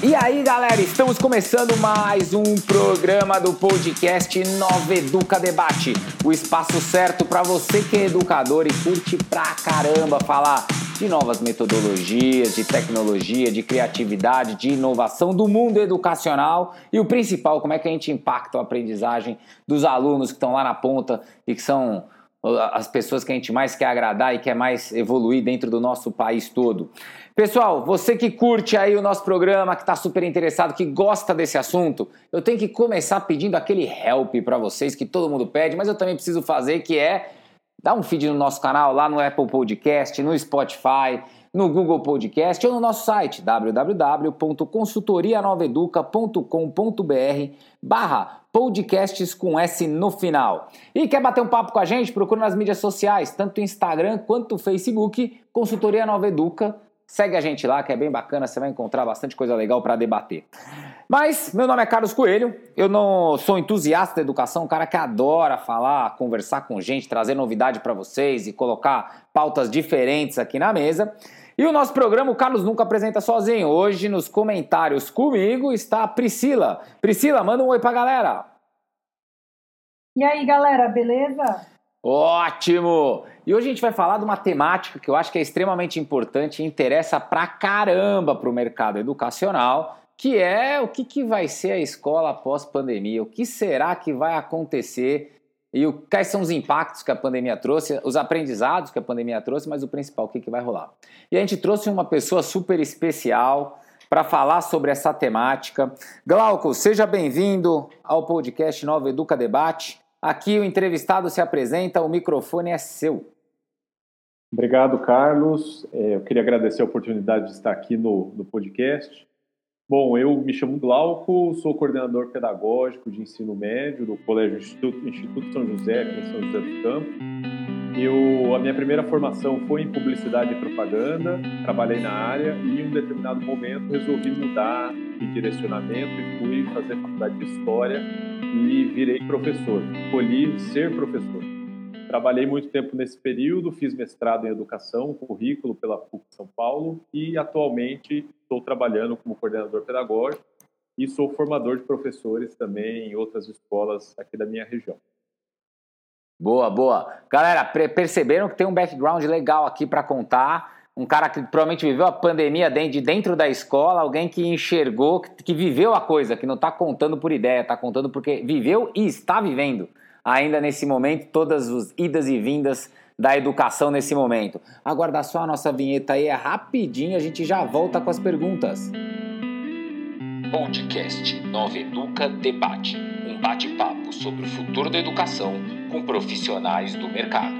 E aí, galera, estamos começando mais um programa do podcast Nova Educa Debate, o espaço certo para você que é educador e curte pra caramba falar de novas metodologias, de tecnologia, de criatividade, de inovação do mundo educacional e o principal, como é que a gente impacta a aprendizagem dos alunos que estão lá na ponta e que são as pessoas que a gente mais quer agradar e quer mais evoluir dentro do nosso país todo. Pessoal, você que curte aí o nosso programa, que está super interessado, que gosta desse assunto, eu tenho que começar pedindo aquele help para vocês que todo mundo pede, mas eu também preciso fazer, que é dar um feed no nosso canal, lá no Apple Podcast, no Spotify, no Google Podcast ou no nosso site www.consultorianoveduca.com.br barra podcasts com S no final. E quer bater um papo com a gente? Procura nas mídias sociais, tanto o Instagram quanto Facebook, Consultoria Nova Educa Segue a gente lá, que é bem bacana, você vai encontrar bastante coisa legal para debater. Mas meu nome é Carlos Coelho, eu não sou entusiasta da educação, um cara que adora falar, conversar com gente, trazer novidade para vocês e colocar pautas diferentes aqui na mesa. E o nosso programa o Carlos nunca apresenta sozinho. Hoje nos comentários comigo está a Priscila. Priscila, manda um oi pra galera. E aí, galera, beleza? Ótimo! E hoje a gente vai falar de uma temática que eu acho que é extremamente importante e interessa pra caramba para o mercado educacional, que é o que, que vai ser a escola após pandemia, o que será que vai acontecer e o, quais são os impactos que a pandemia trouxe, os aprendizados que a pandemia trouxe, mas o principal, o que, que vai rolar. E a gente trouxe uma pessoa super especial para falar sobre essa temática. Glauco, seja bem-vindo ao podcast Nova Educa Debate. Aqui o entrevistado se apresenta, o microfone é seu. Obrigado, Carlos. É, eu queria agradecer a oportunidade de estar aqui no, no podcast. Bom, eu me chamo Glauco, sou coordenador pedagógico de ensino médio do Colégio Instituto, Instituto São José, aqui em São José do Campo. Eu, a minha primeira formação foi em publicidade e propaganda, trabalhei na área e em um determinado momento resolvi mudar de direcionamento e fui fazer faculdade de História e virei professor. Escolhi ser professor. Trabalhei muito tempo nesse período, fiz mestrado em educação, currículo pela PUC São Paulo e atualmente estou trabalhando como coordenador pedagógico e sou formador de professores também em outras escolas aqui da minha região. Boa, boa. Galera, perceberam que tem um background legal aqui para contar um cara que provavelmente viveu a pandemia de dentro da escola, alguém que enxergou, que viveu a coisa, que não está contando por ideia, está contando porque viveu e está vivendo ainda nesse momento todas as idas e vindas da educação nesse momento. Aguardar só a nossa vinheta aí é rapidinho, a gente já volta com as perguntas. Podcast Nova Educa Debate, um bate-papo sobre o futuro da educação com profissionais do mercado.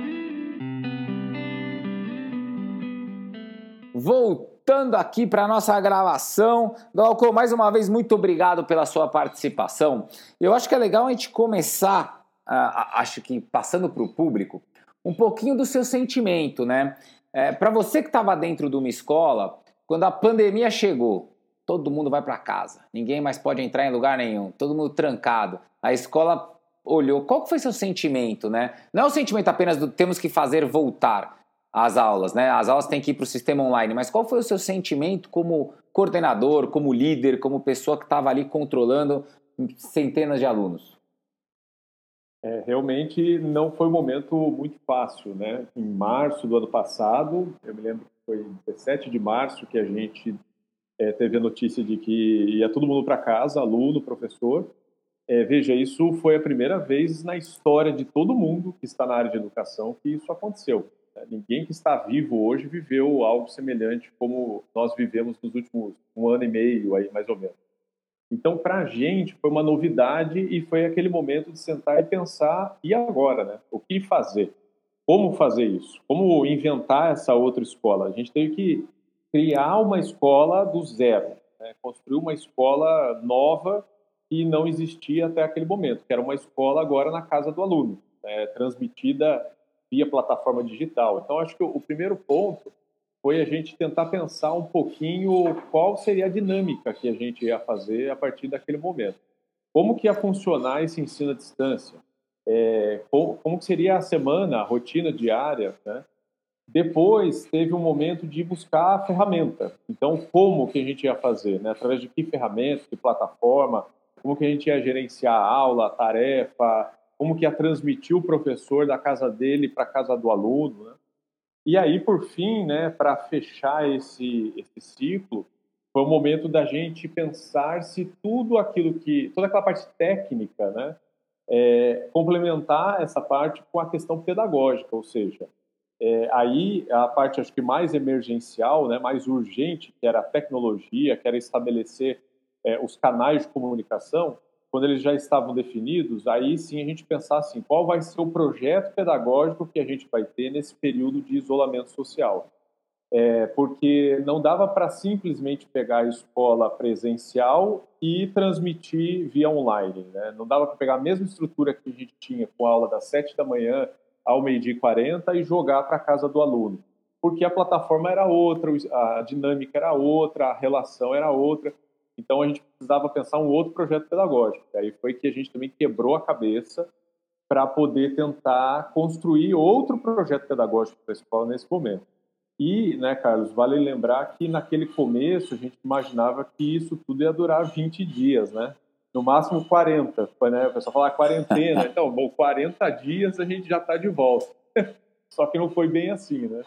Voltando aqui para a nossa gravação, Glauco, mais uma vez, muito obrigado pela sua participação. Eu acho que é legal a gente começar, uh, acho que passando para o público, um pouquinho do seu sentimento, né? É, para você que estava dentro de uma escola, quando a pandemia chegou, todo mundo vai para casa, ninguém mais pode entrar em lugar nenhum, todo mundo trancado. A escola olhou, qual foi seu sentimento, né? Não é o sentimento apenas do temos que fazer voltar, as aulas, né? As aulas têm que ir para o sistema online, mas qual foi o seu sentimento como coordenador, como líder, como pessoa que estava ali controlando centenas de alunos? É, realmente não foi um momento muito fácil, né? Em março do ano passado, eu me lembro que foi 17 de março que a gente é, teve a notícia de que ia todo mundo para casa, aluno, professor. É, veja, isso foi a primeira vez na história de todo mundo que está na área de educação que isso aconteceu. Ninguém que está vivo hoje viveu algo semelhante como nós vivemos nos últimos um ano e meio, aí mais ou menos. Então, para a gente foi uma novidade e foi aquele momento de sentar e pensar e agora, né? O que fazer? Como fazer isso? Como inventar essa outra escola? A gente teve que criar uma escola do zero, né? construir uma escola nova que não existia até aquele momento, que era uma escola agora na casa do aluno, né? transmitida via plataforma digital. Então, acho que o primeiro ponto foi a gente tentar pensar um pouquinho qual seria a dinâmica que a gente ia fazer a partir daquele momento. Como que ia funcionar esse ensino à distância? É, como, como seria a semana, a rotina diária, né? Depois teve um momento de buscar a ferramenta. Então, como que a gente ia fazer? Né? Através de que ferramenta, que plataforma, como que a gente ia gerenciar a aula, a tarefa, como que ia transmitir o professor da casa dele para a casa do aluno. Né? E aí, por fim, né, para fechar esse, esse ciclo, foi o momento da gente pensar se tudo aquilo que, toda aquela parte técnica, né, é, complementar essa parte com a questão pedagógica, ou seja, é, aí a parte acho que mais emergencial, né, mais urgente, que era a tecnologia, que era estabelecer é, os canais de comunicação, quando eles já estavam definidos, aí sim a gente pensar assim, qual vai ser o projeto pedagógico que a gente vai ter nesse período de isolamento social. É, porque não dava para simplesmente pegar a escola presencial e transmitir via online. Né? Não dava para pegar a mesma estrutura que a gente tinha com a aula das 7 da manhã ao meio-dia e 40 e jogar para a casa do aluno. Porque a plataforma era outra, a dinâmica era outra, a relação era outra. Então a gente precisava pensar um outro projeto pedagógico. Aí foi que a gente também quebrou a cabeça para poder tentar construir outro projeto pedagógico para a escola nesse momento. E, né, Carlos, vale lembrar que naquele começo a gente imaginava que isso tudo ia durar 20 dias, né? No máximo 40. Foi, né? O pessoal fala ah, quarentena. Então, bom, 40 dias a gente já está de volta. Só que não foi bem assim, né?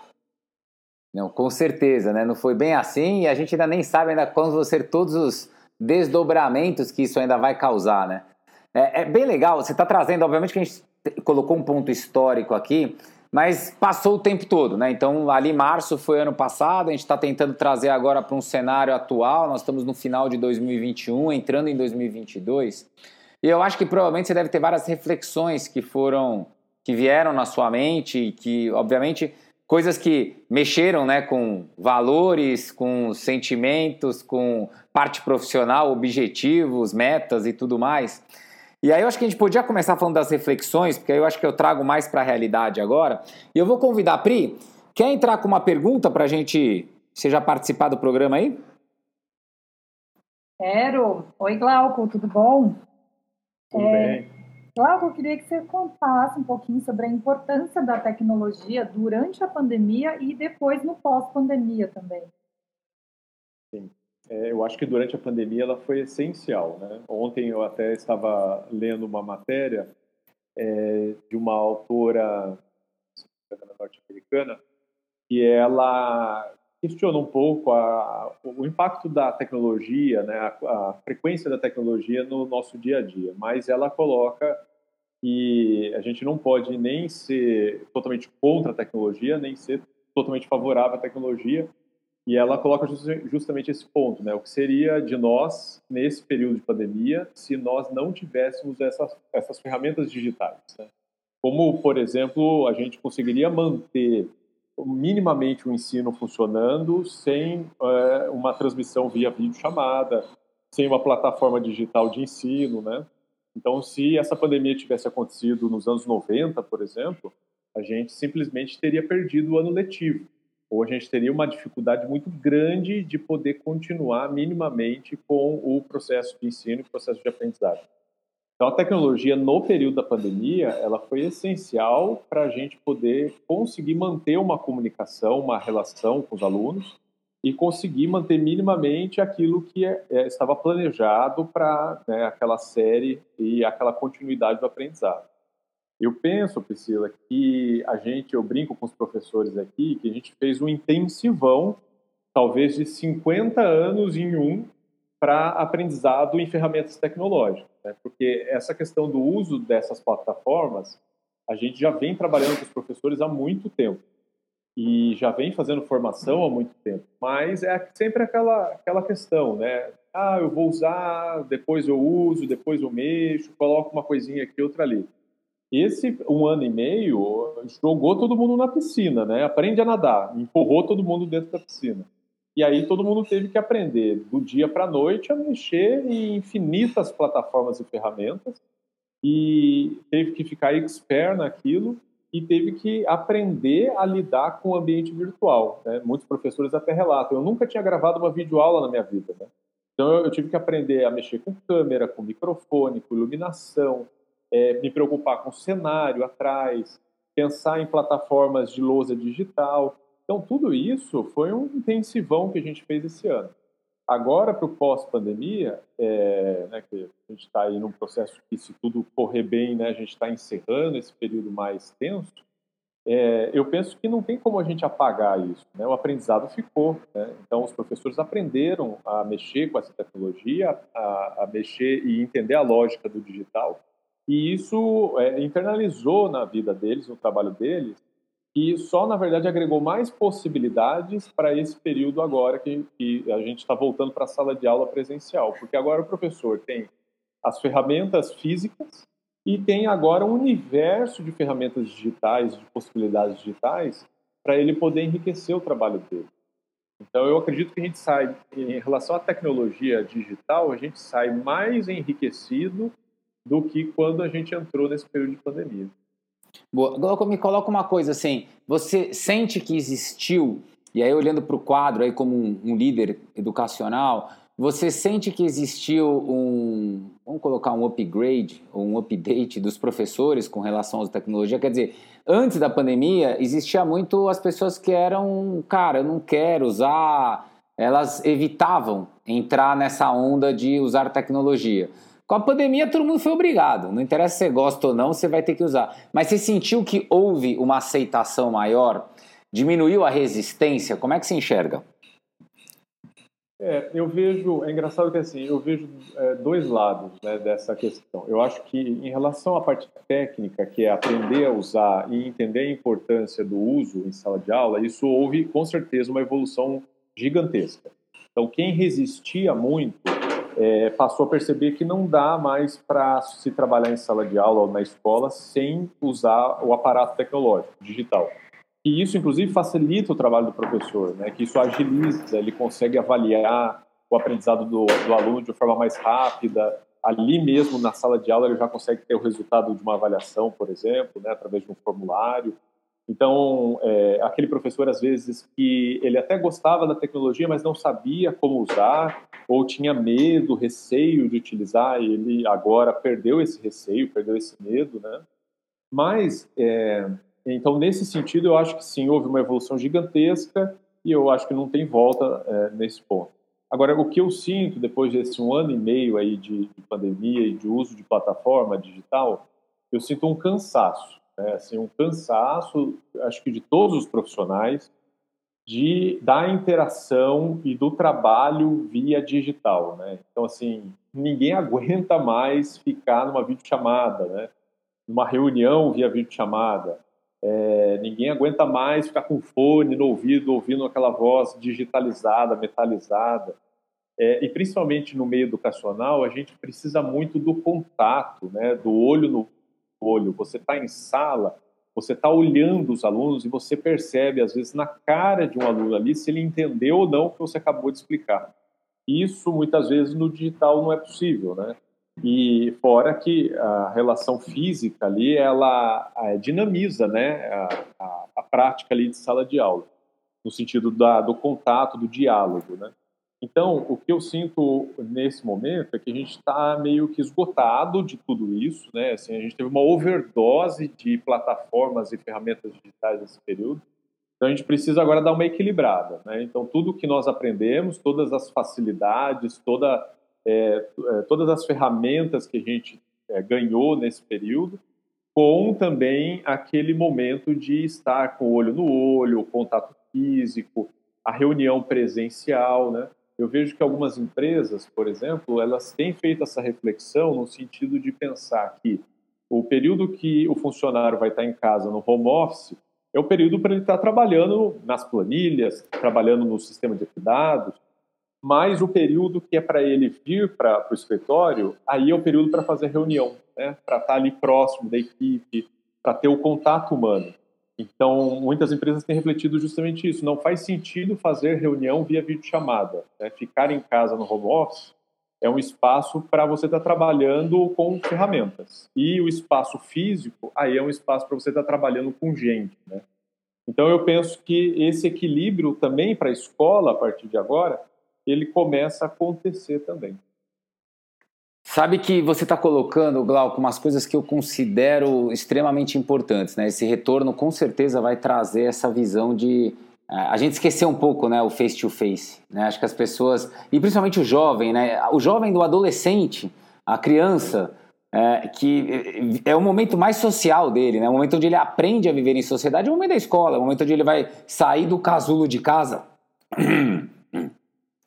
Não, com certeza, né? Não foi bem assim e a gente ainda nem sabe ainda quais vão ser todos os desdobramentos que isso ainda vai causar, né? É, é bem legal, você está trazendo, obviamente que a gente colocou um ponto histórico aqui, mas passou o tempo todo, né? Então, ali março foi ano passado, a gente está tentando trazer agora para um cenário atual, nós estamos no final de 2021, entrando em 2022, e eu acho que provavelmente você deve ter várias reflexões que foram, que vieram na sua mente, que, obviamente, coisas que mexeram né, com valores, com sentimentos, com parte profissional, objetivos, metas e tudo mais. E aí eu acho que a gente podia começar falando das reflexões, porque aí eu acho que eu trago mais para a realidade agora. E eu vou convidar a Pri, quer entrar com uma pergunta para a gente, você já participar do programa aí? Quero. Oi, Glauco, tudo bom? Tudo é, bem. Glauco, eu queria que você contasse um pouquinho sobre a importância da tecnologia durante a pandemia e depois no pós-pandemia também. Sim. É, eu acho que durante a pandemia ela foi essencial. Né? Ontem eu até estava lendo uma matéria é, de uma autora norte-americana que ela questiona um pouco a, o impacto da tecnologia, né, a, a, frequência da tecnologia no nosso dia a dia, mas ela coloca que a gente não pode nem ser totalmente contra a tecnologia, nem ser totalmente favorável à tecnologia, e ela coloca justamente esse ponto, né? O que seria de nós nesse período de pandemia se nós não tivéssemos essas, essas ferramentas digitais? Né? Como, por exemplo, a gente conseguiria manter minimamente o ensino funcionando sem é, uma transmissão via videochamada, sem uma plataforma digital de ensino, né? Então, se essa pandemia tivesse acontecido nos anos 90, por exemplo, a gente simplesmente teria perdido o ano letivo ou a gente teria uma dificuldade muito grande de poder continuar minimamente com o processo de ensino e processo de aprendizagem. Então, a tecnologia no período da pandemia, ela foi essencial para a gente poder conseguir manter uma comunicação, uma relação com os alunos e conseguir manter minimamente aquilo que é, é, estava planejado para né, aquela série e aquela continuidade do aprendizado. Eu penso, Priscila, que a gente, eu brinco com os professores aqui, que a gente fez um intensivão, talvez de 50 anos em um, para aprendizado em ferramentas tecnológicas. Né? Porque essa questão do uso dessas plataformas, a gente já vem trabalhando com os professores há muito tempo e já vem fazendo formação há muito tempo, mas é sempre aquela, aquela questão, né? Ah, eu vou usar, depois eu uso, depois eu mexo, coloco uma coisinha aqui, outra ali. Esse um ano e meio jogou todo mundo na piscina, né? Aprende a nadar, empurrou todo mundo dentro da piscina. E aí todo mundo teve que aprender do dia para a noite a mexer em infinitas plataformas e ferramentas e teve que ficar expert naquilo e teve que aprender a lidar com o ambiente virtual. Né? Muitos professores até relatam, eu nunca tinha gravado uma videoaula na minha vida. Né? Então eu tive que aprender a mexer com câmera, com microfone, com iluminação, é, me preocupar com o cenário atrás, pensar em plataformas de lousa digital. Então, tudo isso foi um intensivão que a gente fez esse ano. Agora, para o pós-pandemia, é, né, que a gente está aí num processo que, se tudo correr bem, né, a gente está encerrando esse período mais tenso, é, eu penso que não tem como a gente apagar isso. Né? O aprendizado ficou. Né? Então, os professores aprenderam a mexer com essa tecnologia, a, a mexer e entender a lógica do digital. E isso é, internalizou na vida deles, no trabalho deles, e só, na verdade, agregou mais possibilidades para esse período agora que, que a gente está voltando para a sala de aula presencial. Porque agora o professor tem as ferramentas físicas e tem agora um universo de ferramentas digitais, de possibilidades digitais, para ele poder enriquecer o trabalho dele. Então, eu acredito que a gente sai, em relação à tecnologia digital, a gente sai mais enriquecido do que quando a gente entrou nesse período de pandemia. Boa. Me coloca uma coisa assim, você sente que existiu, e aí olhando para o quadro aí como um, um, líder educacional, você sente que existiu um, vamos colocar um upgrade, ou um update dos professores com relação à tecnologia? Quer dizer, antes da pandemia existia muito as pessoas que eram, cara, eu não quero usar, elas evitavam entrar nessa onda de usar tecnologia. Com a pandemia, todo mundo foi obrigado. Não interessa se você gosta ou não, você vai ter que usar. Mas você sentiu que houve uma aceitação maior? Diminuiu a resistência? Como é que se enxerga? É, eu vejo, é engraçado que assim, eu vejo é, dois lados né, dessa questão. Eu acho que em relação à parte técnica, que é aprender a usar e entender a importância do uso em sala de aula, isso houve com certeza uma evolução gigantesca. Então, quem resistia muito é, passou a perceber que não dá mais para se trabalhar em sala de aula ou na escola sem usar o aparato tecnológico, digital. E isso, inclusive, facilita o trabalho do professor, né? que isso agiliza, ele consegue avaliar o aprendizado do, do aluno de uma forma mais rápida. Ali mesmo, na sala de aula, ele já consegue ter o resultado de uma avaliação, por exemplo, né? através de um formulário. Então, é, aquele professor, às vezes, que ele até gostava da tecnologia, mas não sabia como usar, ou tinha medo, receio de utilizar, e ele agora perdeu esse receio, perdeu esse medo, né? Mas, é, então, nesse sentido, eu acho que sim, houve uma evolução gigantesca e eu acho que não tem volta é, nesse ponto. Agora, o que eu sinto depois desse um ano e meio aí de, de pandemia e de uso de plataforma digital, eu sinto um cansaço né? Assim, um cansaço, acho que de todos os profissionais, de da interação e do trabalho via digital, né? Então, assim, ninguém aguenta mais ficar numa videochamada, né? Numa reunião via videochamada. É, ninguém aguenta mais ficar com fone no ouvido, ouvindo aquela voz digitalizada, metalizada. É, e principalmente no meio educacional, a gente precisa muito do contato, né? Do olho no olho, você está em sala, você está olhando os alunos e você percebe, às vezes, na cara de um aluno ali, se ele entendeu ou não o que você acabou de explicar. Isso, muitas vezes, no digital não é possível, né? E fora que a relação física ali, ela dinamiza, né, a, a, a, prática ali de sala de aula, no sentido da, do contato, do diálogo, né? Então, o que eu sinto nesse momento é que a gente está meio que esgotado de tudo isso, né? Assim, a gente teve uma overdose de plataformas e ferramentas digitais nesse período. Então, a gente precisa agora dar uma equilibrada, né? Então, tudo que nós aprendemos, todas as facilidades, toda, é, é todas as ferramentas que a gente é, ganhou nesse período, com também aquele momento de estar com o olho no olho, o contato físico, a reunião presencial, né? Eu vejo que algumas empresas, por exemplo, elas têm feito essa reflexão no sentido de pensar que o período que o funcionário vai estar em casa no home office é o período para ele estar trabalhando nas planilhas, trabalhando no sistema de dados, mas o período que é para ele vir para o escritório, aí é o período para fazer reunião, né? para estar ali próximo da equipe, para ter o contato humano. Então, muitas empresas têm refletido justamente isso. Não faz sentido fazer reunião via videochamada. Né? Ficar em casa no home office é um espaço para você estar tá trabalhando com ferramentas. E o espaço físico, aí é um espaço para você estar tá trabalhando com gente. Né? Então, eu penso que esse equilíbrio também para a escola, a partir de agora, ele começa a acontecer também. Sabe que você está colocando, Glauco, umas coisas que eu considero extremamente importantes, né? Esse retorno com certeza vai trazer essa visão de é, a gente esqueceu um pouco, né, o face to face, né? Acho que as pessoas e principalmente o jovem, né? O jovem do adolescente, a criança, é, que é o momento mais social dele, né? O momento onde ele aprende a viver em sociedade, é o momento da escola, é o momento onde ele vai sair do casulo de casa.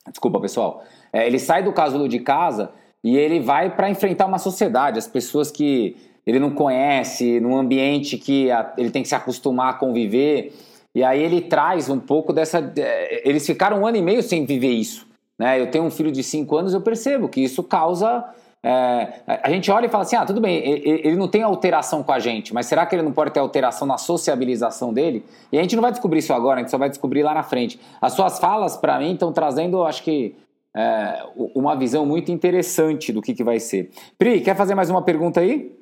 Desculpa, pessoal. É, ele sai do casulo de casa e ele vai para enfrentar uma sociedade, as pessoas que ele não conhece, num ambiente que ele tem que se acostumar a conviver. E aí ele traz um pouco dessa. É, eles ficaram um ano e meio sem viver isso. Né? Eu tenho um filho de cinco anos, eu percebo que isso causa. É, a gente olha e fala assim: ah, tudo bem, ele não tem alteração com a gente, mas será que ele não pode ter alteração na sociabilização dele? E a gente não vai descobrir isso agora, a gente só vai descobrir lá na frente. As suas falas, para mim, estão trazendo, acho que, é, uma visão muito interessante do que, que vai ser. Pri, quer fazer mais uma pergunta aí?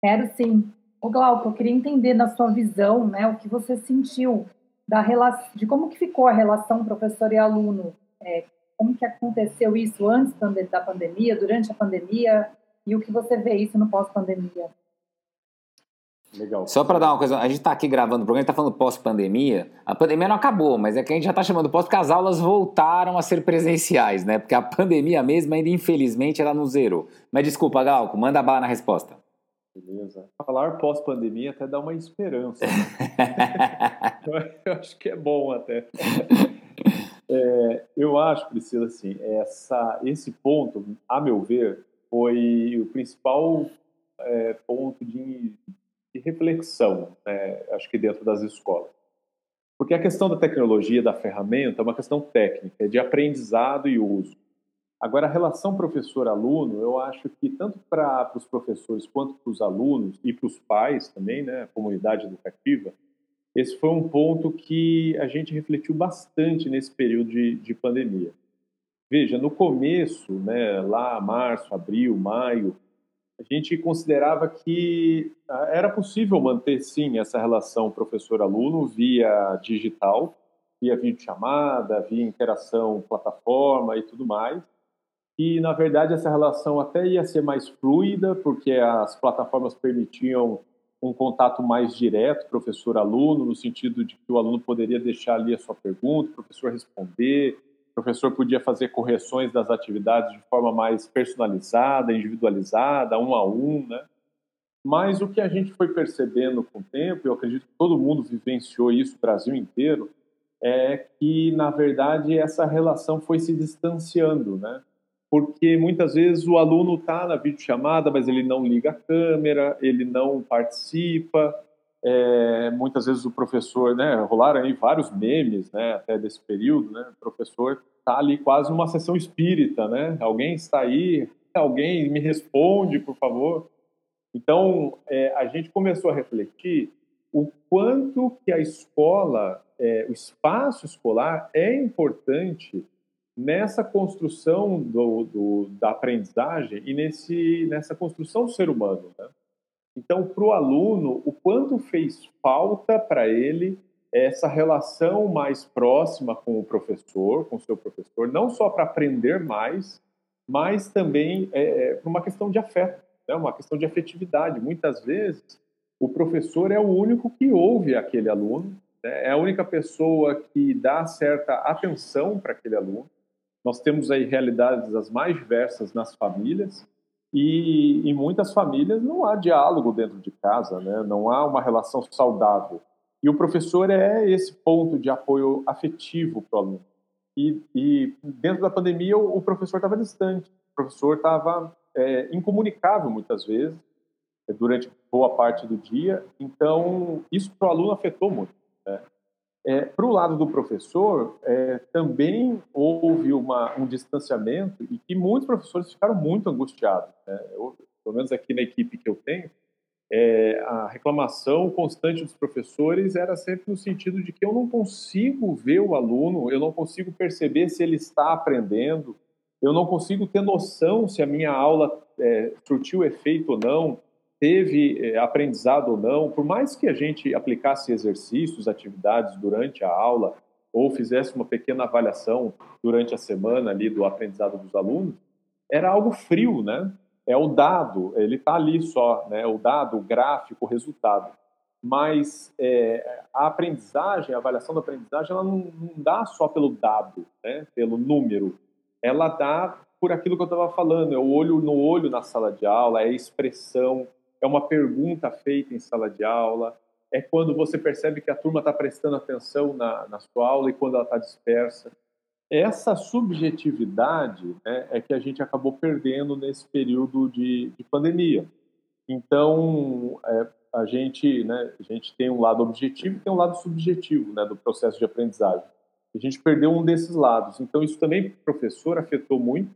Quero sim. O Glauco, eu queria entender na sua visão, né, o que você sentiu da relação, de como que ficou a relação professor e aluno, é, como que aconteceu isso antes da pandemia, durante a pandemia, e o que você vê isso no pós-pandemia? Legal. Só para dar uma coisa, a gente está aqui gravando o programa, está falando pós-pandemia. A pandemia não acabou, mas é que a gente já está chamando pós porque as aulas voltaram a ser presenciais, né? Porque a pandemia mesmo, ainda infelizmente, ela não zerou. Mas desculpa, Galco, manda bala na resposta. Beleza. Falar pós-pandemia até dá uma esperança. eu acho que é bom até. É, eu acho, Priscila, assim, essa, esse ponto, a meu ver, foi o principal é, ponto de, de reflexão, né, acho que dentro das escolas. Porque a questão da tecnologia, da ferramenta, é uma questão técnica, de aprendizado e uso. Agora, a relação professor-aluno, eu acho que tanto para os professores quanto para os alunos e para os pais também, né, comunidade educativa, esse foi um ponto que a gente refletiu bastante nesse período de, de pandemia. Veja, no começo, né, lá março, abril, maio, a gente considerava que ah, era possível manter, sim, essa relação professor-aluno via digital, via videochamada, via interação plataforma e tudo mais, e na verdade essa relação até ia ser mais fluida, porque as plataformas permitiam um contato mais direto professor-aluno, no sentido de que o aluno poderia deixar ali a sua pergunta, o professor responder, o professor podia fazer correções das atividades de forma mais personalizada, individualizada, um a um, né? Mas o que a gente foi percebendo com o tempo, eu acredito que todo mundo vivenciou isso, o Brasil inteiro, é que, na verdade, essa relação foi se distanciando, né? porque muitas vezes o aluno está na videochamada, mas ele não liga a câmera, ele não participa. É, muitas vezes o professor, né, rolaram aí vários memes, né, até desse período, né, o professor está ali quase numa sessão espírita, né, alguém está aí, alguém me responde, por favor. Então, é, a gente começou a refletir o quanto que a escola, é, o espaço escolar é importante nessa construção do, do, da aprendizagem e nesse, nessa construção do ser humano. Né? Então, para o aluno, o quanto fez falta para ele essa relação mais próxima com o professor, com o seu professor, não só para aprender mais, mas também é, é, uma questão de afeto, né? uma questão de afetividade. Muitas vezes, o professor é o único que ouve aquele aluno, né? é a única pessoa que dá certa atenção para aquele aluno. Nós temos aí realidades as mais diversas nas famílias e em muitas famílias não há diálogo dentro de casa, né? não há uma relação saudável. E o professor é esse ponto de apoio afetivo para o aluno. E, e, dentro da pandemia o, o professor estava distante, o professor estava é, incomunicável muitas vezes, durante boa parte do dia, então isso para o aluno afetou muito. Né? É, Para o lado do professor, é, também houve uma, um distanciamento e que muitos professores ficaram muito angustiados. Né? Eu, pelo menos aqui na equipe que eu tenho, é, a reclamação constante dos professores era sempre no sentido de que eu não consigo ver o aluno, eu não consigo perceber se ele está aprendendo, eu não consigo ter noção se a minha aula é, surtiu efeito ou não teve é, aprendizado ou não, por mais que a gente aplicasse exercícios, atividades durante a aula, ou fizesse uma pequena avaliação durante a semana ali do aprendizado dos alunos, era algo frio, né? É o dado, ele está ali só, né? O dado, o gráfico, o resultado. Mas é, a aprendizagem, a avaliação da aprendizagem, ela não, não dá só pelo dado, né? Pelo número. Ela dá por aquilo que eu estava falando, é o olho no olho na sala de aula, é a expressão, é uma pergunta feita em sala de aula, é quando você percebe que a turma está prestando atenção na, na sua aula e quando ela está dispersa essa subjetividade né, é que a gente acabou perdendo nesse período de, de pandemia. Então, é, a, gente, né, a gente tem um lado objetivo e tem um lado subjetivo né, do processo de aprendizagem. A gente perdeu um desses lados. Então, isso também, professor, afetou muito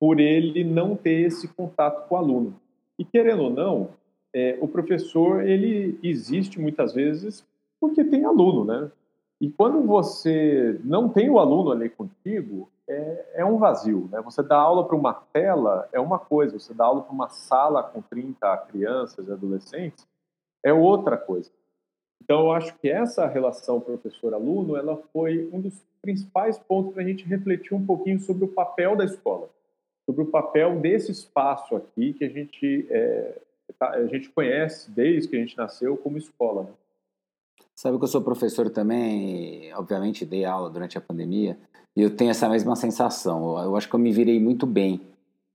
por ele não ter esse contato com o aluno. E, querendo ou não, é, o professor ele existe muitas vezes porque tem aluno, né? E quando você não tem o aluno ali contigo, é, é um vazio. Né? Você dá aula para uma tela é uma coisa, você dá aula para uma sala com 30 crianças e adolescentes é outra coisa. Então, eu acho que essa relação professor-aluno ela foi um dos principais pontos para a gente refletir um pouquinho sobre o papel da escola, sobre o papel desse espaço aqui que a gente, é, tá, a gente conhece desde que a gente nasceu como escola. Né? Sabe que eu sou professor também, obviamente dei aula durante a pandemia, e eu tenho essa mesma sensação. Eu acho que eu me virei muito bem,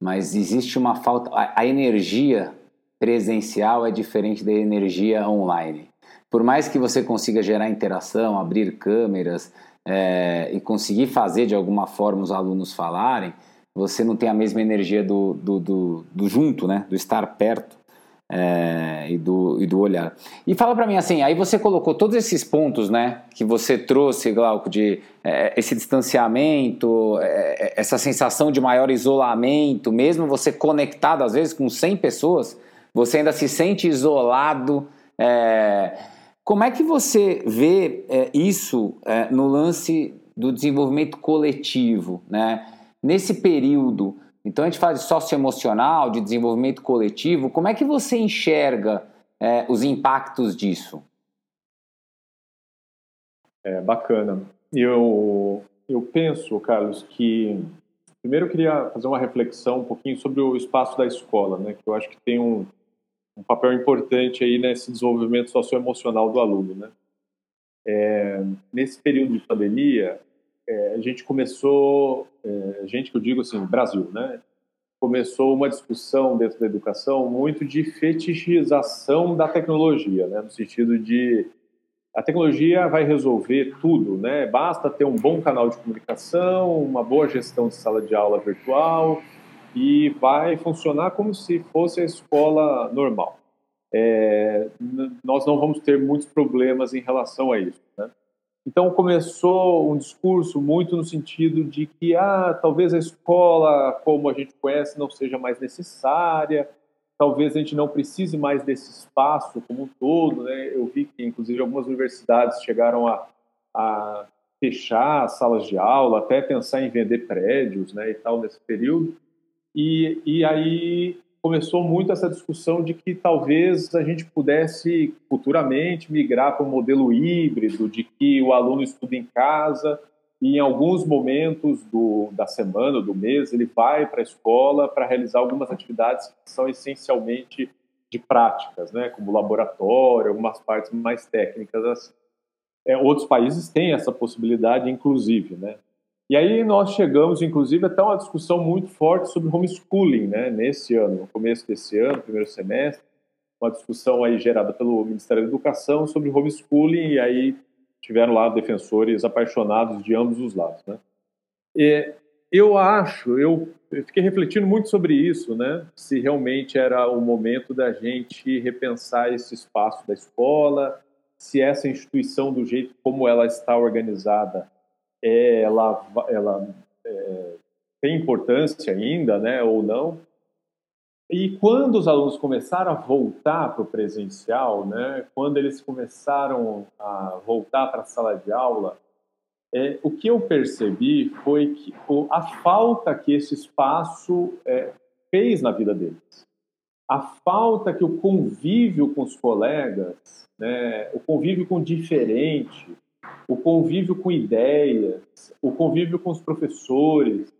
mas existe uma falta. A, energia presencial é diferente da energia online. Por mais que você consiga gerar interação, abrir câmeras é, e conseguir fazer de alguma forma os alunos falarem, você não tem a mesma energia do, do, do, do junto, né? do estar perto é, e, do, e do olhar. E fala para mim assim, aí você colocou todos esses pontos, né, que você trouxe, Glauco, de é, esse distanciamento, é, essa sensação de maior isolamento, mesmo você conectado às vezes com 100 pessoas, você ainda se sente isolado. É, como é que você vê é, isso é, no lance do desenvolvimento coletivo, né? Nesse período, então a gente fala de socioemocional, de desenvolvimento coletivo. Como é que você enxerga é, os impactos disso? É bacana. Eu, eu penso, Carlos, que primeiro eu queria fazer uma reflexão um pouquinho sobre o espaço da escola, né? Que eu acho que tem um, um papel importante aí nesse desenvolvimento socioemocional do aluno, né? É, nesse período de pandemia, é, a gente começou, é, gente que eu digo assim, Brasil, né? Começou uma discussão dentro da educação muito de fetichização da tecnologia, né? No sentido de a tecnologia vai resolver tudo, né? Basta ter um bom canal de comunicação, uma boa gestão de sala de aula virtual e vai funcionar como se fosse a escola normal. É, nós não vamos ter muitos problemas em relação a isso. Né? Então começou um discurso muito no sentido de que ah, talvez a escola como a gente conhece não seja mais necessária, talvez a gente não precise mais desse espaço como um todo. Né? Eu vi que inclusive algumas universidades chegaram a, a fechar salas de aula, até pensar em vender prédios, né, e tal nesse período. E, e aí começou muito essa discussão de que talvez a gente pudesse futuramente migrar para um modelo híbrido, de que o aluno estuda em casa e em alguns momentos do, da semana, do mês, ele vai para a escola para realizar algumas atividades que são essencialmente de práticas, né, como laboratório, algumas partes mais técnicas. Assim. É, outros países têm essa possibilidade, inclusive, né? E aí nós chegamos, inclusive, até uma discussão muito forte sobre homeschooling, né, nesse ano, no começo desse ano, primeiro semestre, uma discussão aí gerada pelo Ministério da Educação sobre homeschooling, e aí tiveram lá defensores apaixonados de ambos os lados, né. E eu acho, eu fiquei refletindo muito sobre isso, né, se realmente era o momento da gente repensar esse espaço da escola, se essa instituição, do jeito como ela está organizada, ela, ela é, tem importância ainda, né, ou não. E quando os alunos começaram a voltar para o presencial, né, quando eles começaram a voltar para a sala de aula, é, o que eu percebi foi que o, a falta que esse espaço é, fez na vida deles. A falta que o convívio com os colegas, né, o convívio com o diferente, o convívio com ideias, o convívio com os professores,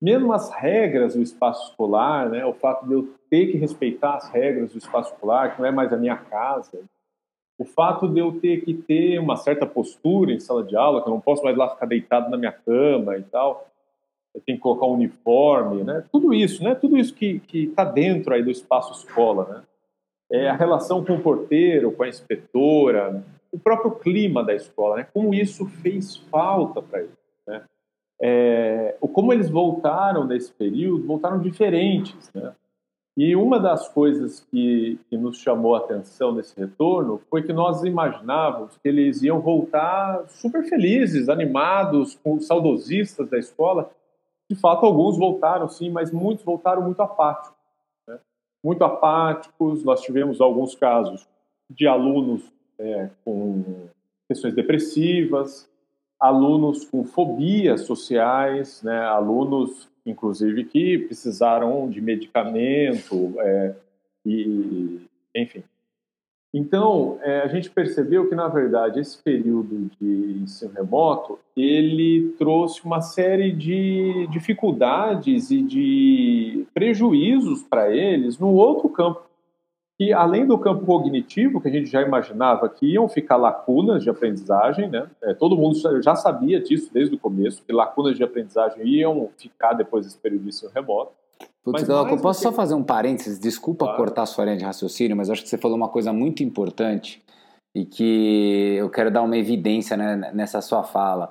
mesmo as regras do espaço escolar, né, o fato de eu ter que respeitar as regras do espaço escolar, que não é mais a minha casa, o fato de eu ter que ter uma certa postura em sala de aula, que eu não posso mais lá ficar deitado na minha cama e tal, eu tenho que colocar um uniforme, né? Tudo isso, né? Tudo isso que está dentro aí do espaço escola, né? É a relação com o porteiro, com a inspetora, o próprio clima da escola, né? Como isso fez falta para eles, né? É, como eles voltaram nesse período, voltaram diferentes, né? E uma das coisas que, que, nos chamou a atenção nesse retorno foi que nós imaginávamos que eles iam voltar super felizes, animados, com saudosistas da escola. De fato, alguns voltaram, sim, mas muitos voltaram muito apáticos. Né? Muito apáticos. Nós tivemos alguns casos de alunos é, com questões depressivas, alunos com fobias sociais, né? alunos inclusive que precisaram de medicamento é, e, enfim. Então, é, a gente percebeu que, na verdade, esse período de ensino remoto, ele trouxe uma série de dificuldades e de prejuízos para eles no outro campo que além do campo cognitivo, que a gente já imaginava que iam ficar lacunas de aprendizagem, né? É, todo mundo já sabia disso desde o começo, que lacunas de aprendizagem iam ficar depois desse período de ensino remoto. Putz, eu posso que... só fazer um parênteses? Desculpa claro. cortar a sua linha de raciocínio, mas acho que você falou uma coisa muito importante e que eu quero dar uma evidência né, nessa sua fala.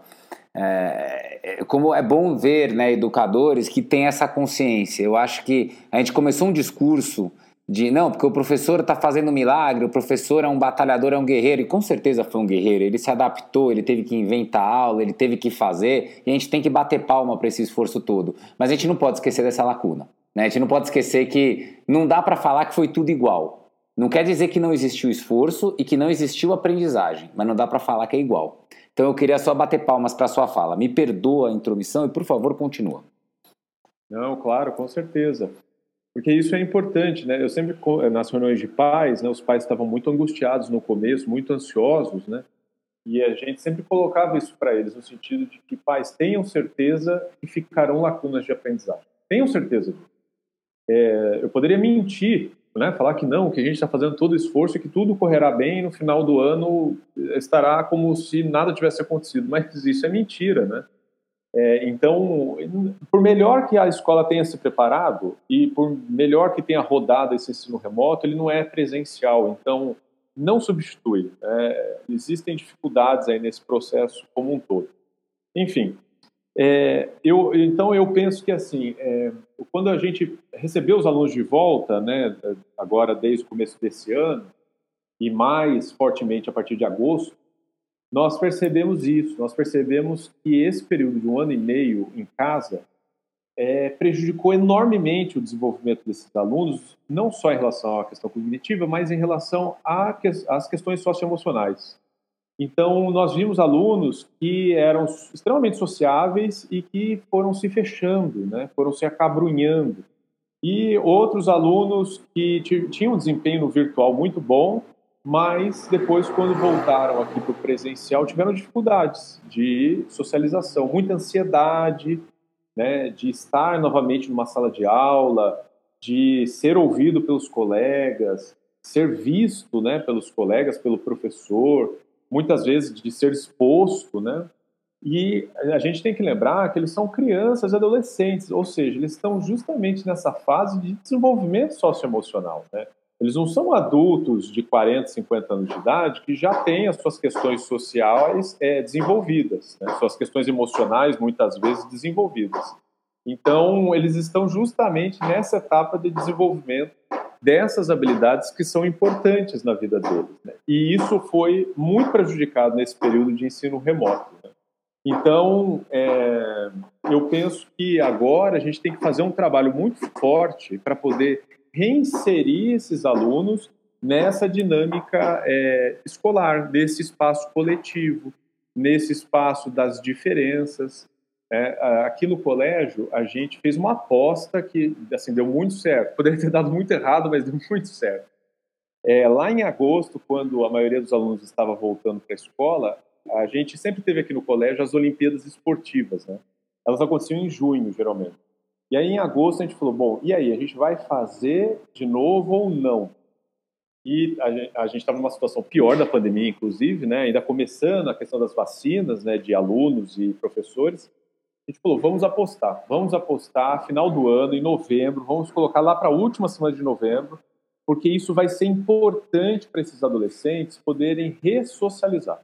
É, é, como é bom ver né, educadores que têm essa consciência. Eu acho que a gente começou um discurso de não, porque o professor está fazendo um milagre, o professor é um batalhador, é um guerreiro, e com certeza foi um guerreiro. Ele se adaptou, ele teve que inventar aula, ele teve que fazer, e a gente tem que bater palma para esse esforço todo. Mas a gente não pode esquecer dessa lacuna. Né? A gente não pode esquecer que não dá para falar que foi tudo igual. Não quer dizer que não existiu esforço e que não existiu aprendizagem, mas não dá para falar que é igual. Então eu queria só bater palmas para sua fala. Me perdoa a intromissão e por favor continua. Não, claro, com certeza. Porque isso é importante, né? Eu sempre, nas reuniões de pais, né, os pais estavam muito angustiados no começo, muito ansiosos, né? E a gente sempre colocava isso para eles, no sentido de que pais tenham certeza que ficarão lacunas de aprendizagem. Tenham certeza. É, eu poderia mentir, né? Falar que não, que a gente está fazendo todo o esforço e que tudo correrá bem e no final do ano estará como se nada tivesse acontecido. Mas isso é mentira, né? É, então, por melhor que a escola tenha se preparado e por melhor que tenha rodado esse ensino remoto, ele não é presencial. Então, não substitui. É, existem dificuldades aí nesse processo como um todo. Enfim, é, eu, então eu penso que assim, é, quando a gente recebeu os alunos de volta, né, agora desde o começo desse ano e mais fortemente a partir de agosto, nós percebemos isso, nós percebemos que esse período de um ano e meio em casa é, prejudicou enormemente o desenvolvimento desses alunos, não só em relação à questão cognitiva, mas em relação às questões socioemocionais. Então, nós vimos alunos que eram extremamente sociáveis e que foram se fechando, né? foram se acabrunhando. E outros alunos que tinham um desempenho virtual muito bom, mas depois, quando voltaram aqui para o presencial, tiveram dificuldades de socialização, muita ansiedade, né, de estar novamente numa sala de aula, de ser ouvido pelos colegas, ser visto né, pelos colegas, pelo professor, muitas vezes de ser exposto, né? E a gente tem que lembrar que eles são crianças e adolescentes, ou seja, eles estão justamente nessa fase de desenvolvimento socioemocional, né? Eles não são adultos de 40, 50 anos de idade que já têm as suas questões sociais é, desenvolvidas, né? suas questões emocionais muitas vezes desenvolvidas. Então, eles estão justamente nessa etapa de desenvolvimento dessas habilidades que são importantes na vida deles. Né? E isso foi muito prejudicado nesse período de ensino remoto. Né? Então, é, eu penso que agora a gente tem que fazer um trabalho muito forte para poder reinserir esses alunos nessa dinâmica é, escolar, nesse espaço coletivo, nesse espaço das diferenças. É, aqui no colégio, a gente fez uma aposta que assim, deu muito certo. Poderia ter dado muito errado, mas deu muito certo. É, lá em agosto, quando a maioria dos alunos estava voltando para a escola, a gente sempre teve aqui no colégio as Olimpíadas Esportivas. Né? Elas aconteciam em junho, geralmente. E aí, em agosto, a gente falou: bom, e aí, a gente vai fazer de novo ou não? E a gente estava numa situação pior da pandemia, inclusive, né? ainda começando a questão das vacinas, né, de alunos e professores. A gente falou: vamos apostar, vamos apostar final do ano, em novembro, vamos colocar lá para a última semana de novembro, porque isso vai ser importante para esses adolescentes poderem ressocializar.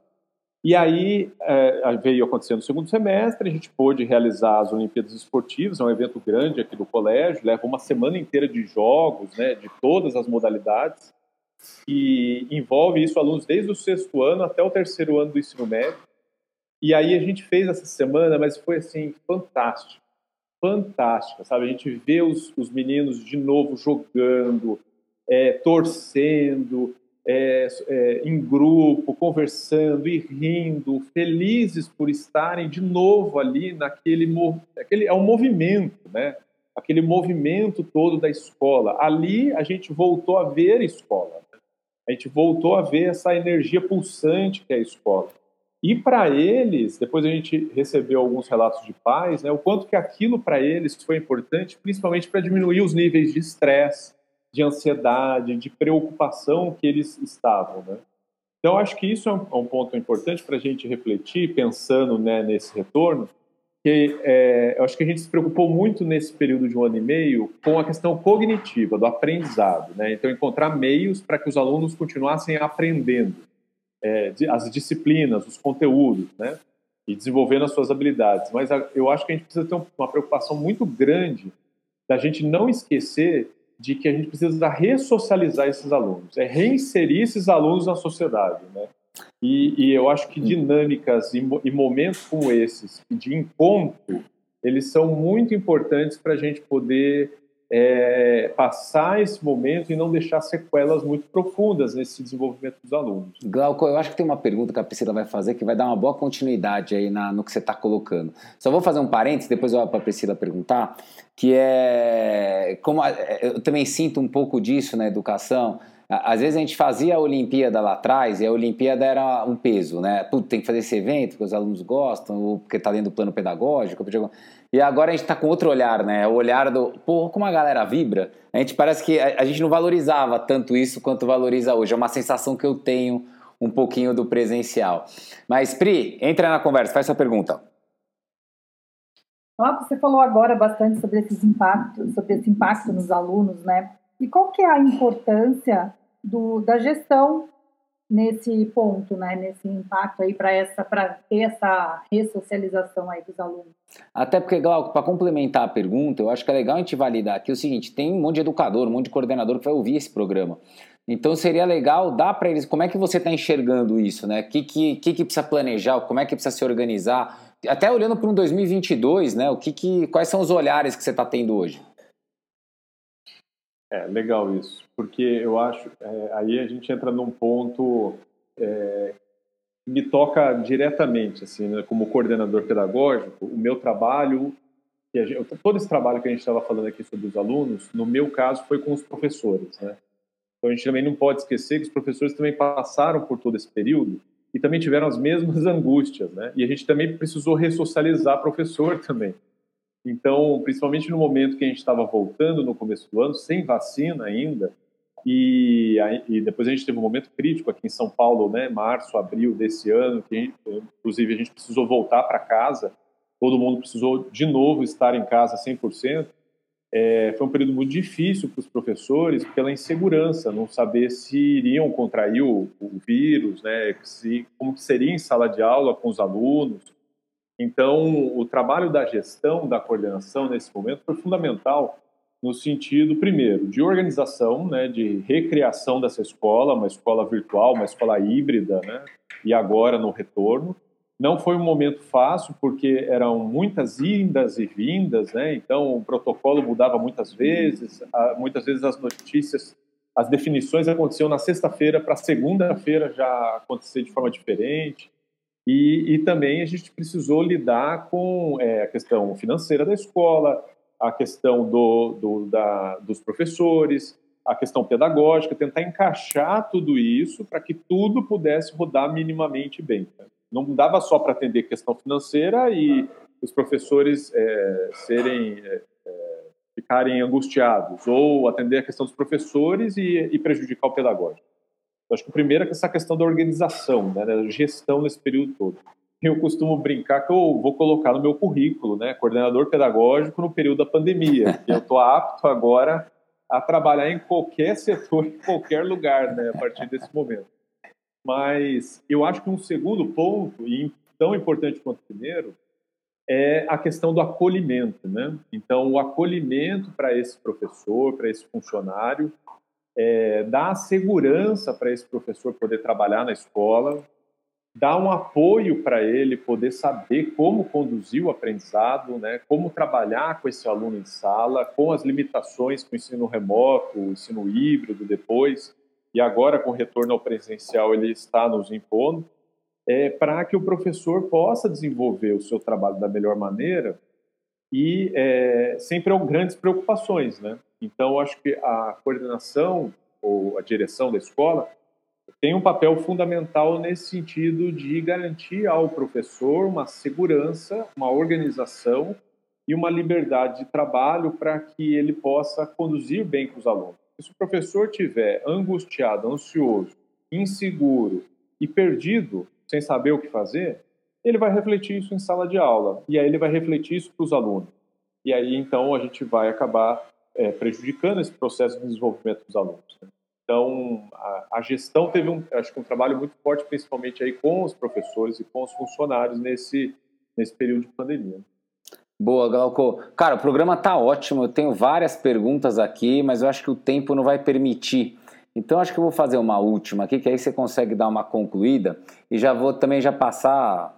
E aí é, veio acontecendo no segundo semestre, a gente pôde realizar as Olimpíadas Esportivas, é um evento grande aqui do colégio, leva uma semana inteira de jogos, né, de todas as modalidades, e envolve isso alunos desde o sexto ano até o terceiro ano do ensino médio. E aí a gente fez essa semana, mas foi assim, fantástico, fantástica, sabe? A gente vê os, os meninos de novo jogando, é, torcendo, é, é, em grupo, conversando e rindo, felizes por estarem de novo ali naquele aquele, é um movimento, né? Aquele movimento todo da escola. Ali a gente voltou a ver a escola. A gente voltou a ver essa energia pulsante que é a escola. E para eles, depois a gente recebeu alguns relatos de pais, né, o quanto que aquilo para eles foi importante, principalmente para diminuir os níveis de estresse, de ansiedade, de preocupação que eles estavam, né? Então, acho que isso é um, é ponto importante para a gente refletir, pensando né, nesse retorno, que é, eu acho que a gente se preocupou muito nesse período de um ano e meio com a questão cognitiva, do aprendizado. Né? Então, encontrar meios para que os alunos continuassem aprendendo é, as disciplinas, os conteúdos, né? e desenvolvendo as suas habilidades. Mas eu acho que a gente precisa ter uma preocupação muito grande da gente não esquecer de que a gente precisa ressocializar esses alunos, é reinserir esses alunos na sociedade, né? E, e eu acho que dinâmicas e, e, momentos como esses, de encontro, eles são muito importantes para a gente poder é, passar esse momento e não deixar sequelas muito profundas nesse desenvolvimento dos alunos. Glauco, eu acho que tem uma pergunta que a Priscila vai fazer que vai dar uma boa continuidade aí na, no que você está colocando. Só vou fazer um parênteses, depois eu vou para a Priscila perguntar que é como eu também sinto um pouco disso na educação. Às vezes a gente fazia a Olimpíada lá atrás e a Olimpíada era um peso, né? Putz, tem que fazer esse evento porque os alunos gostam, ou porque está dentro do plano pedagógico. E agora a gente está com outro olhar, né? O olhar do, pô, como a galera vibra. A gente parece que a, gente não valorizava tanto isso quanto valoriza hoje. É uma sensação que eu tenho um pouquinho do presencial. Mas, Pri, entra na conversa, faz sua pergunta. Ah, você falou agora bastante sobre esses impactos, sobre esse impacto nos alunos, né? E qual que é a importância do, da gestão nesse ponto, né? Nesse impacto aí para essa, para ter essa ressocialização aí dos alunos? Até porque, Glauco, para complementar a pergunta, eu acho que é legal a gente validar aqui o seguinte: tem um monte de educador, um monte de coordenador que vai ouvir esse programa. Então seria legal dar para eles como é que você está enxergando isso, né? O que, que, que, que precisa planejar, como é que precisa se organizar, até olhando para um 2022, né? O que, que, quais são os olhares que você está tendo hoje? É legal isso, porque eu acho é, aí a gente entra num ponto é, que me toca diretamente, assim, né, como coordenador pedagógico, o meu trabalho, gente, todo esse trabalho que a gente estava falando aqui sobre os alunos, no meu caso foi com os professores, né? Então a gente também não pode esquecer que os professores também passaram por todo esse período e também tiveram as mesmas angústias, né? E a gente também precisou ressocializar professor também. Então, principalmente no momento que a gente estava voltando no começo do ano, sem vacina ainda, e, e, depois a gente teve um momento crítico aqui em São Paulo, né, março, abril desse ano, que inclusive a gente precisou voltar para casa, todo mundo precisou de novo estar em casa 100%. É, foi um período muito difícil para os professores pela insegurança, não saber se iriam contrair o, o vírus, né, se, como que seria em sala de aula com os alunos. Então, o trabalho da gestão, da coordenação nesse momento foi fundamental no sentido, primeiro, de organização, né, de recriação dessa escola, uma escola virtual, uma escola híbrida, né, e agora no retorno, não foi um momento fácil, porque eram muitas indas e vindas, né? então o protocolo mudava muitas vezes, muitas vezes as notícias, as definições aconteciam na sexta-feira para segunda-feira já acontecer de forma diferente. E, e, também a gente precisou lidar com é, a questão financeira da escola, a questão do, do, da, dos professores, a questão pedagógica, tentar encaixar tudo isso para que tudo pudesse rodar minimamente bem. Né? não dava só para atender questão financeira e os professores é, serem é, é, ficarem angustiados ou atender a questão dos professores e, e prejudicar o pedagógico. Acho que o primeiro é essa questão da organização, né, da gestão nesse período todo. Eu costumo brincar que eu vou colocar no meu currículo, né, coordenador pedagógico no período da pandemia. eu estou apto agora a trabalhar em qualquer setor, em qualquer lugar, né, a partir desse momento. Mas eu acho que um segundo ponto, e tão importante quanto o primeiro, é a questão do acolhimento, né? Então, o acolhimento para esse professor, para esse funcionário, é, dá segurança para esse professor poder trabalhar na escola, dá um apoio para ele poder saber como conduzir o aprendizado, né? Como trabalhar com esse aluno em sala, com as limitações que o ensino remoto, o ensino híbrido depois, e agora com o retorno ao presencial ele está nos impondo é, para que o professor possa desenvolver o seu trabalho da melhor maneira e é, sem grandes preocupações, né? Então, acho que a coordenação ou a direção da escola tem um papel fundamental nesse sentido de garantir ao professor uma segurança, uma organização e uma liberdade de trabalho para que ele possa conduzir bem com os alunos. Se o professor tiver angustiado, ansioso, inseguro e perdido, sem saber o que fazer, ele vai refletir isso em sala de aula. E aí ele vai refletir isso para os alunos. E aí, então, a gente vai acabar é, prejudicando esse processo de desenvolvimento dos alunos. Né? Então, a, a, gestão teve, um, acho que um trabalho muito forte, principalmente aí com os professores e com os funcionários nesse, nesse período de pandemia. Boa, Glauco. Cara, o programa tá ótimo. Eu tenho várias perguntas aqui, mas eu acho que o tempo não vai permitir. Então acho que eu vou fazer uma última aqui, que aí você consegue dar uma concluída e já vou também já passar,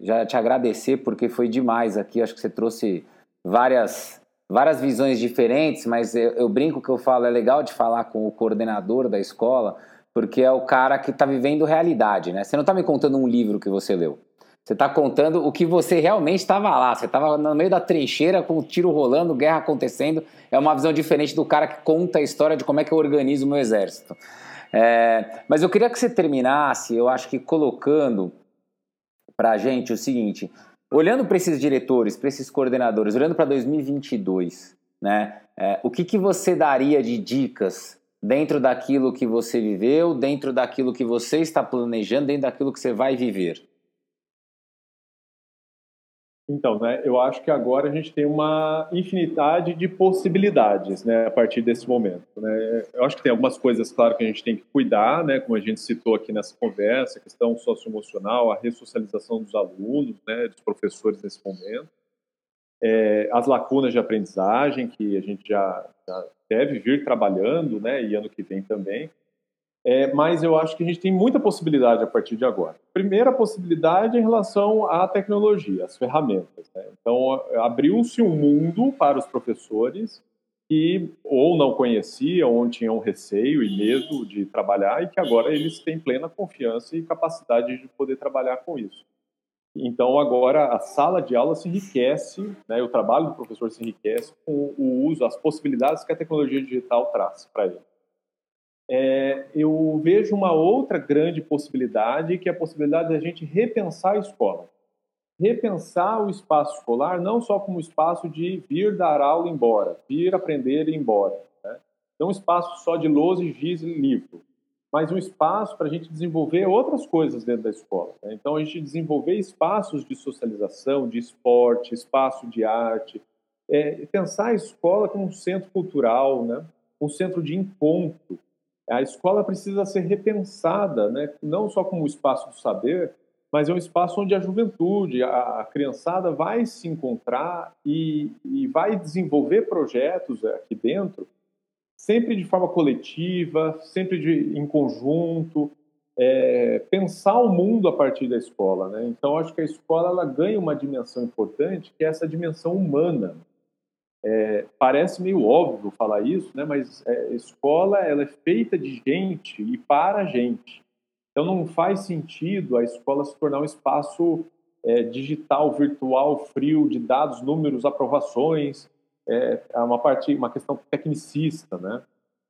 já te agradecer porque foi demais aqui. Acho que você trouxe várias várias visões diferentes, mas eu, eu brinco que eu falo é legal de falar com o coordenador da escola porque é o cara que está vivendo realidade, né? Você não está me contando um livro que você leu. Você está contando o que você realmente estava lá. Você estava no meio da trincheira com o tiro rolando, guerra acontecendo. É uma visão diferente do cara que conta a história de como é que eu organizo o meu exército. É, mas eu queria que você terminasse, eu acho que colocando para a gente o seguinte: olhando para esses diretores, para esses coordenadores, olhando para 2022, né, é, o que, que você daria de dicas dentro daquilo que você viveu, dentro daquilo que você está planejando, dentro daquilo que você vai viver? Então, né, eu acho que agora a gente tem uma infinidade de possibilidades, né, a partir desse momento. Né? Eu acho que tem algumas coisas, claro, que a gente tem que cuidar, né, como a gente citou aqui nessa conversa, a questão socioemocional, a ressocialização dos alunos, né, dos professores nesse momento, é, as lacunas de aprendizagem que a gente já, já deve vir trabalhando, né, e ano que vem também, é, mas eu acho que a gente tem muita possibilidade a partir de agora. Primeira possibilidade é em relação à tecnologia, às ferramentas. Né? Então, abriu-se um mundo para os professores que ou não conheciam, ou tinham receio e medo de trabalhar, e que agora eles têm plena confiança e capacidade de poder trabalhar com isso. Então, agora a sala de aula se enriquece, né, o trabalho do professor se enriquece com o uso, as possibilidades que a tecnologia digital traz para ele é, eu vejo uma outra grande possibilidade, que é a possibilidade da gente repensar a escola. Repensar o espaço escolar não só como espaço de vir dar aula e embora, vir aprender e ir embora. Né? Não um espaço só de lousa giz e livro, mas um espaço para a gente desenvolver outras coisas dentro da escola. Né? Então, a gente desenvolver espaços de socialização, de esporte, espaço de arte, é, pensar a escola como um centro cultural, né? um centro de encontro, a escola precisa ser repensada, né? não só como espaço do saber, mas é um espaço onde a juventude, a, criançada vai se encontrar e, e vai desenvolver projetos aqui dentro, sempre de forma coletiva, sempre de, em conjunto, é, pensar o mundo a partir da escola. Né? Então, acho que a escola ela ganha uma dimensão importante, que é essa dimensão humana. É, parece meio óbvio falar isso, né? mas é, escola ela é feita de gente e para gente. Então não faz sentido a escola se tornar um espaço é, digital, virtual, frio, de dados, números, aprovações. É, é uma parte, uma questão tecnicista, né?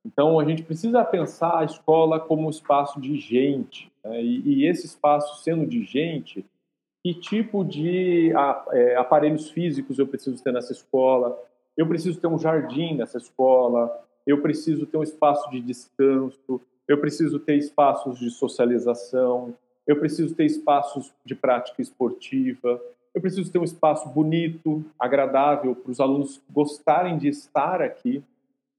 Então a gente precisa pensar a escola como um espaço de gente. Né? E, e, esse espaço sendo de gente, que tipo de a, é, aparelhos físicos eu preciso ter nessa escola? Eu preciso ter um jardim nessa escola, eu preciso ter um espaço de descanso, eu preciso ter espaços de socialização, eu preciso ter espaços de prática esportiva, eu preciso ter um espaço bonito, agradável para os alunos gostarem de estar aqui.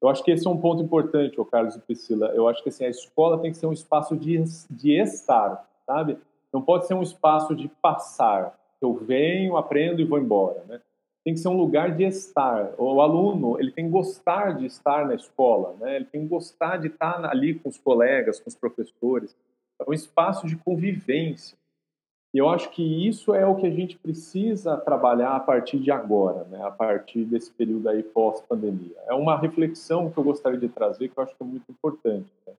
Eu acho que esse é um ponto importante, o Carlos e Priscila. Eu acho que assim, a escola tem que ser um espaço de, de estar, sabe? Não pode ser um espaço de passar. Eu venho, aprendo e vou embora, né? Tem que ser um lugar de estar. O aluno, ele tem que gostar de estar na escola, né? Ele tem que gostar de estar ali com os colegas, com os professores. É um espaço de convivência. E eu acho que isso é o que a gente precisa trabalhar a partir de agora, né? a partir desse período aí pós-pandemia. É uma reflexão que eu gostaria de trazer que eu acho que é muito importante. Né?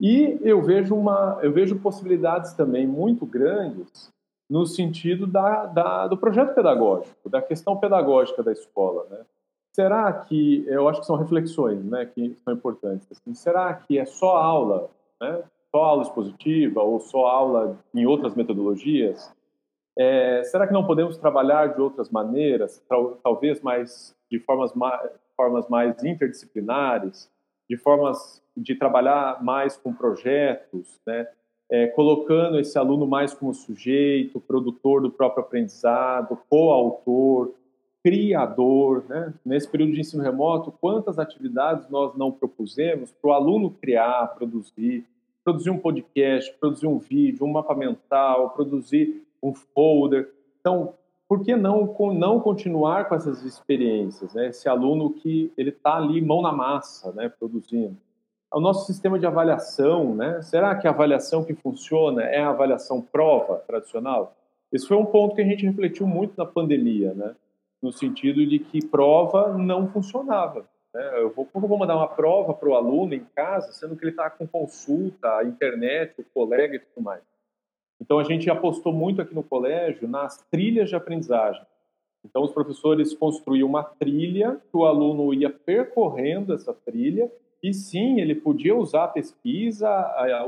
E eu vejo, uma, eu vejo possibilidades também muito grandes no sentido da, da, do projeto pedagógico, da questão pedagógica da escola. Né? Será que, eu acho que são reflexões né, que são importantes, assim, será que é só aula, né? só aula expositiva ou só aula em outras metodologias? É, será que não podemos trabalhar de outras maneiras, talvez mais de formas mais, formas mais interdisciplinares, de formas de trabalhar mais com projetos, né? É, colocando esse aluno mais como sujeito, produtor do próprio aprendizado, coautor, criador. Né? Nesse período de ensino remoto, quantas atividades nós não propusemos para o aluno criar, produzir, produzir um podcast, produzir um vídeo, um mapa mental, produzir um folder. Então, por que não, não continuar com essas experiências? Né? Esse aluno que ele está ali mão na massa, né, produzindo. O nosso sistema de avaliação, né? será que a avaliação que funciona é a avaliação prova tradicional? Esse foi um ponto que a gente refletiu muito na pandemia, né? no sentido de que prova não funcionava. Né? Eu vou, como eu vou mandar uma prova para o aluno em casa, sendo que ele está com consulta, a internet, o colega e tudo mais. Então, a gente apostou muito aqui no colégio nas trilhas de aprendizagem. Então, os professores construíam uma trilha, que o aluno ia percorrendo essa trilha, e sim, ele podia usar a pesquisa,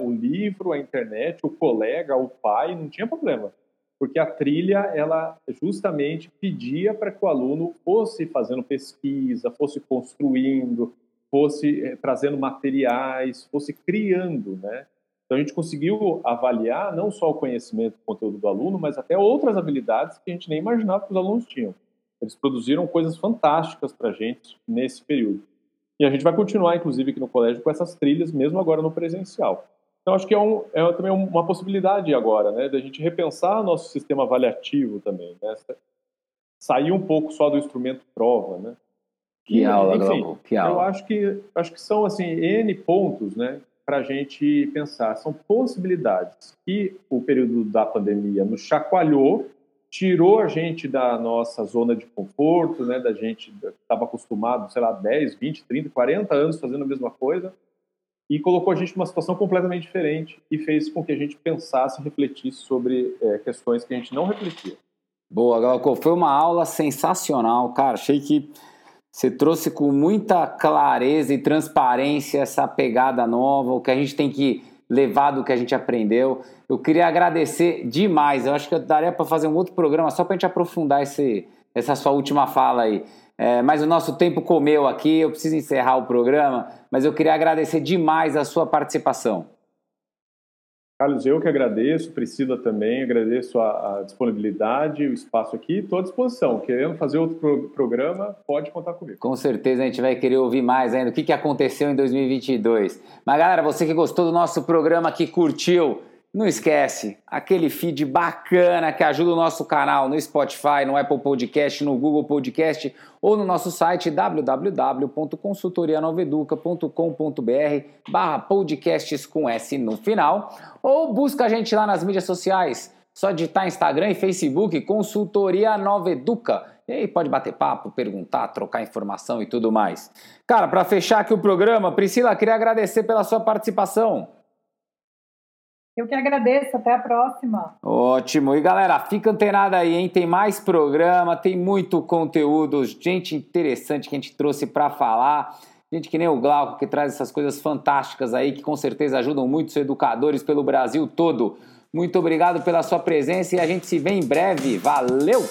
o livro, a internet, o colega, o pai, não tinha problema porque a trilha ela justamente pedia para que o aluno fosse fazendo pesquisa, fosse construindo, fosse eh, trazendo materiais, fosse criando, né? Então a gente conseguiu avaliar não só o conhecimento do conteúdo do aluno, mas até outras habilidades que a gente nem imaginava que os alunos tinham. Eles produziram coisas fantásticas para a gente nesse período. E a gente vai continuar, inclusive, aqui no colégio com essas trilhas, mesmo agora no presencial. Então, acho que é, um, é também uma possibilidade agora, né, da gente repensar nosso sistema avaliativo também, né, sair um pouco só do instrumento prova, né. Que aula, enfim, que aula. Eu acho que, acho que são, assim, N pontos, né, para a gente pensar. São possibilidades que o período da pandemia nos chacoalhou, tirou a gente da nossa zona de conforto, né, da gente que estava acostumado, sei lá, 10, 20, 30, 40 anos fazendo a mesma coisa, e colocou a gente numa situação completamente diferente e fez com que a gente pensasse refletisse sobre é, questões que a gente não refletia. Boa, Glauco. Foi uma aula sensacional, cara. Achei que você trouxe com muita clareza e transparência essa pegada nova, o que a gente tem que levar do que a gente aprendeu. Eu queria agradecer demais. Eu acho que eu daria para fazer um outro programa só para a gente aprofundar esse, essa sua última fala aí. É, mas o nosso tempo comeu aqui, eu preciso encerrar o programa, mas eu queria agradecer demais a sua participação. Carlos, eu que agradeço, Priscila também, agradeço a, a disponibilidade, o espaço aqui, estou à disposição. Querendo fazer outro pro, programa, pode contar comigo. Com certeza a gente vai querer ouvir mais ainda, o que, que aconteceu em 2022. Mas galera, você que gostou do nosso programa, que curtiu, não esquece, aquele feed bacana que ajuda o nosso canal no Spotify, no Apple Podcast, no Google Podcast ou no nosso site www.consultorianoveduca.com.br barra podcasts com S no final ou busca a gente lá nas mídias sociais, só digitar Instagram e Facebook Consultoria Nova Educa. E aí pode bater papo, perguntar, trocar informação e tudo mais. Cara, para fechar aqui o programa, Priscila, queria agradecer pela sua participação. Eu que agradeço, até a próxima. Ótimo. E galera, fica antenada aí, hein? Tem mais programa, tem muito conteúdo, gente interessante que a gente trouxe para falar. Gente que nem o Glauco, que traz essas coisas fantásticas aí, que com certeza ajudam muitos educadores pelo Brasil todo. Muito obrigado pela sua presença e a gente se vê em breve. Valeu!